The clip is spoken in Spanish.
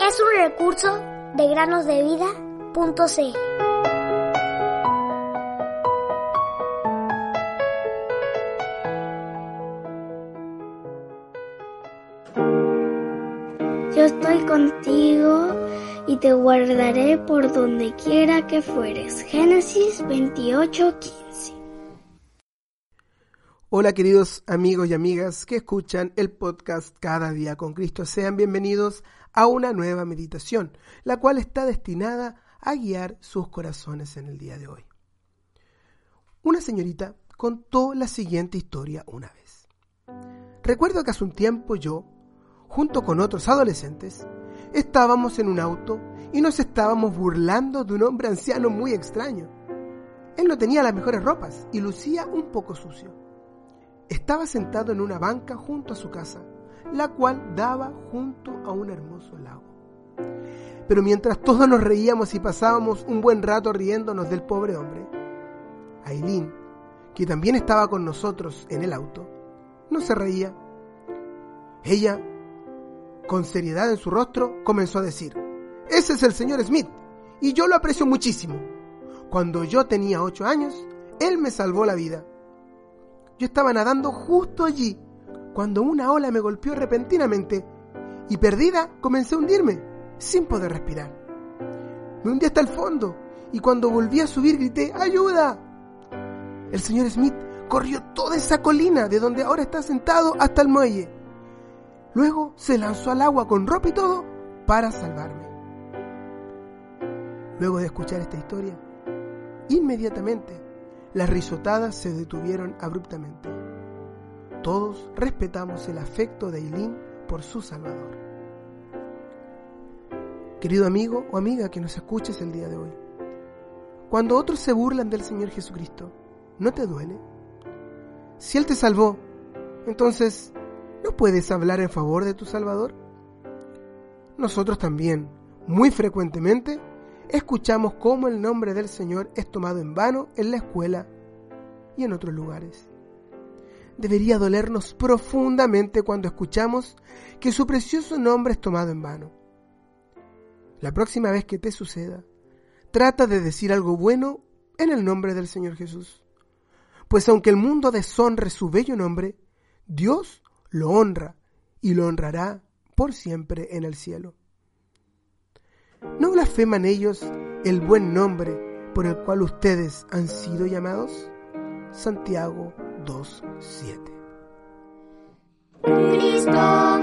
Es un recurso de granosdevida.cl. Yo estoy contigo y te guardaré por donde quiera que fueres. Génesis 28:15. Hola queridos amigos y amigas que escuchan el podcast Cada día con Cristo. Sean bienvenidos a una nueva meditación, la cual está destinada a guiar sus corazones en el día de hoy. Una señorita contó la siguiente historia una vez. Recuerdo que hace un tiempo yo, junto con otros adolescentes, estábamos en un auto y nos estábamos burlando de un hombre anciano muy extraño. Él no tenía las mejores ropas y lucía un poco sucio estaba sentado en una banca junto a su casa, la cual daba junto a un hermoso lago. Pero mientras todos nos reíamos y pasábamos un buen rato riéndonos del pobre hombre, Aileen, que también estaba con nosotros en el auto, no se reía. Ella, con seriedad en su rostro, comenzó a decir, ese es el señor Smith, y yo lo aprecio muchísimo. Cuando yo tenía ocho años, él me salvó la vida yo estaba nadando justo allí, cuando una ola me golpeó repentinamente y perdida comencé a hundirme, sin poder respirar. Me hundí hasta el fondo y cuando volví a subir grité ¡Ayuda! El señor Smith corrió toda esa colina de donde ahora está sentado hasta el muelle. Luego se lanzó al agua con ropa y todo para salvarme. Luego de escuchar esta historia, inmediatamente las risotadas se detuvieron abruptamente. Todos respetamos el afecto de Eileen por su Salvador. Querido amigo o amiga que nos escuches el día de hoy, cuando otros se burlan del Señor Jesucristo, ¿no te duele? Si Él te salvó, entonces, ¿no puedes hablar en favor de tu Salvador? Nosotros también, muy frecuentemente, escuchamos cómo el nombre del Señor es tomado en vano en la escuela y en otros lugares. Debería dolernos profundamente cuando escuchamos que su precioso nombre es tomado en vano. La próxima vez que te suceda, trata de decir algo bueno en el nombre del Señor Jesús. Pues aunque el mundo deshonre su bello nombre, Dios lo honra y lo honrará por siempre en el cielo. ¿No blasfeman ellos el buen nombre por el cual ustedes han sido llamados? Santiago 2.7. Cristo